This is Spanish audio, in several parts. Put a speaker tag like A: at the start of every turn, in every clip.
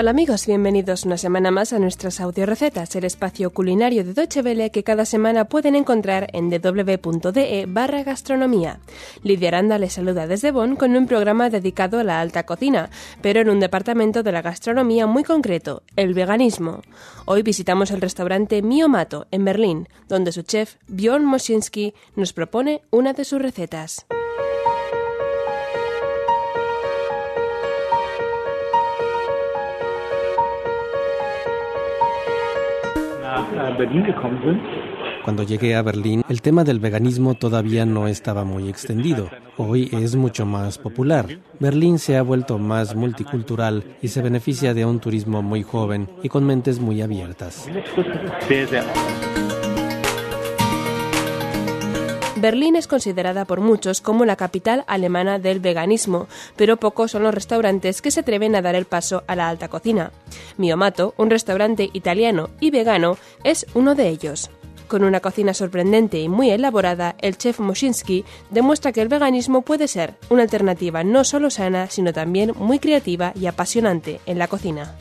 A: Hola amigos, bienvenidos una semana más a nuestras audio recetas, el espacio culinario de Deutsche Welle que cada semana pueden encontrar en www.de barra gastronomía. Lidia Aranda les saluda desde Bonn con un programa dedicado a la alta cocina, pero en un departamento de la gastronomía muy concreto, el veganismo. Hoy visitamos el restaurante Mio Mato en Berlín, donde su chef Bjorn Moschinski nos propone una de sus recetas.
B: Cuando llegué a Berlín, el tema del veganismo todavía no estaba muy extendido. Hoy es mucho más popular. Berlín se ha vuelto más multicultural y se beneficia de un turismo muy joven y con mentes muy abiertas.
A: Berlín es considerada por muchos como la capital alemana del veganismo, pero pocos son los restaurantes que se atreven a dar el paso a la alta cocina. Miomato, un restaurante italiano y vegano, es uno de ellos. Con una cocina sorprendente y muy elaborada, el chef Moshinsky demuestra que el veganismo puede ser una alternativa no solo sana, sino también muy creativa y apasionante en la cocina.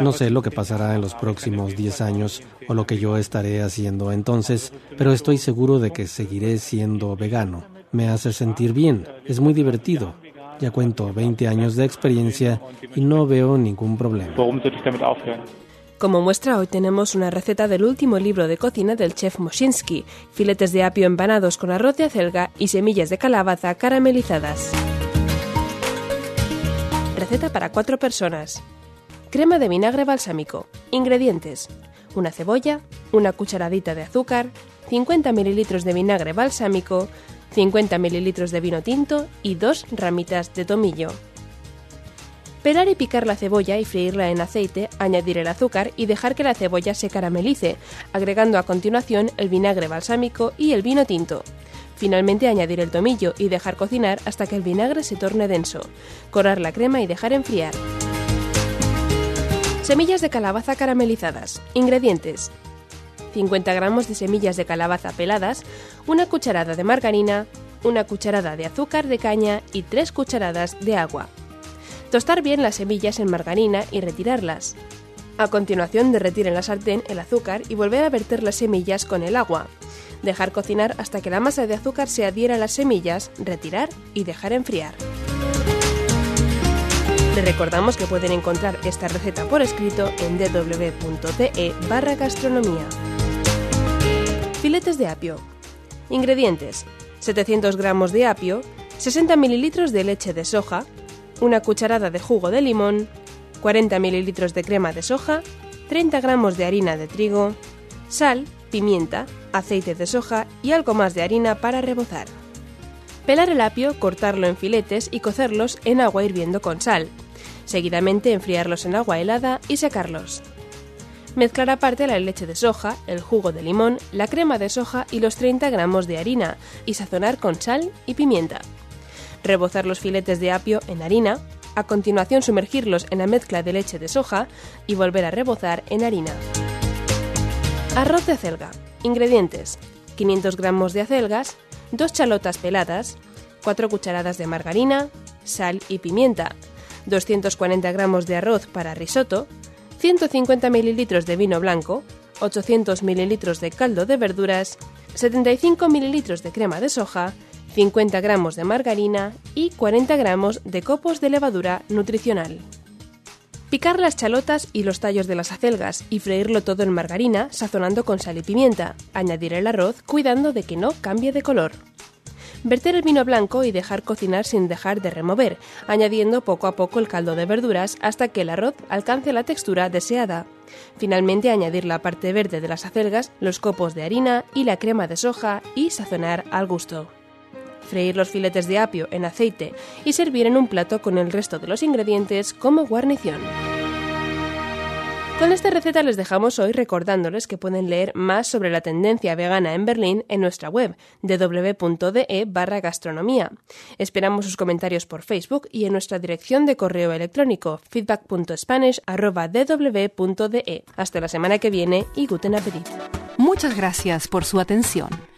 B: No sé lo que pasará en los próximos 10 años o lo que yo estaré haciendo entonces, pero estoy seguro de que seguiré siendo vegano. Me hace sentir bien, es muy divertido. Ya cuento 20 años de experiencia y no veo ningún problema.
A: Como muestra hoy tenemos una receta del último libro de cocina del chef Moshinsky, filetes de apio empanados con arroz de acelga y semillas de calabaza caramelizadas. Receta para cuatro personas. Crema de vinagre balsámico. Ingredientes. Una cebolla, una cucharadita de azúcar, 50 ml de vinagre balsámico, 50 ml de vino tinto y dos ramitas de tomillo. Pelar y picar la cebolla y freírla en aceite, añadir el azúcar y dejar que la cebolla se caramelice, agregando a continuación el vinagre balsámico y el vino tinto. Finalmente añadir el tomillo y dejar cocinar hasta que el vinagre se torne denso. Corar la crema y dejar enfriar. Semillas de calabaza caramelizadas. Ingredientes. 50 gramos de semillas de calabaza peladas, una cucharada de margarina, una cucharada de azúcar de caña y 3 cucharadas de agua. Tostar bien las semillas en margarina y retirarlas. A continuación derretir en la sartén el azúcar y volver a verter las semillas con el agua. Dejar cocinar hasta que la masa de azúcar se adhiera a las semillas, retirar y dejar enfriar. Les recordamos que pueden encontrar esta receta por escrito en barra gastronomía. Filetes de apio. Ingredientes. 700 gramos de apio, 60 mililitros de leche de soja, una cucharada de jugo de limón, 40 mililitros de crema de soja, 30 gramos de harina de trigo, sal, pimienta, aceite de soja y algo más de harina para rebozar. Pelar el apio, cortarlo en filetes y cocerlos en agua hirviendo con sal. Seguidamente enfriarlos en agua helada y secarlos. Mezclar aparte la leche de soja, el jugo de limón, la crema de soja y los 30 gramos de harina y sazonar con sal y pimienta rebozar los filetes de apio en harina, a continuación sumergirlos en la mezcla de leche de soja y volver a rebozar en harina. Arroz de acelga. Ingredientes: 500 gramos de acelgas, 2 chalotas peladas, 4 cucharadas de margarina, sal y pimienta, 240 gramos de arroz para risotto, 150 mililitros de vino blanco, 800 mililitros de caldo de verduras, 75 mililitros de crema de soja, 50 gramos de margarina y 40 gramos de copos de levadura nutricional. Picar las chalotas y los tallos de las acelgas y freírlo todo en margarina, sazonando con sal y pimienta. Añadir el arroz cuidando de que no cambie de color. Verter el vino blanco y dejar cocinar sin dejar de remover, añadiendo poco a poco el caldo de verduras hasta que el arroz alcance la textura deseada. Finalmente añadir la parte verde de las acelgas, los copos de harina y la crema de soja y sazonar al gusto freír los filetes de apio en aceite y servir en un plato con el resto de los ingredientes como guarnición. Con esta receta les dejamos hoy recordándoles que pueden leer más sobre la tendencia vegana en Berlín en nuestra web www.de barra gastronomía. Esperamos sus comentarios por Facebook y en nuestra dirección de correo electrónico feedback.spanish.dw.de. Hasta la semana que viene y guten appetit.
C: Muchas gracias por su atención.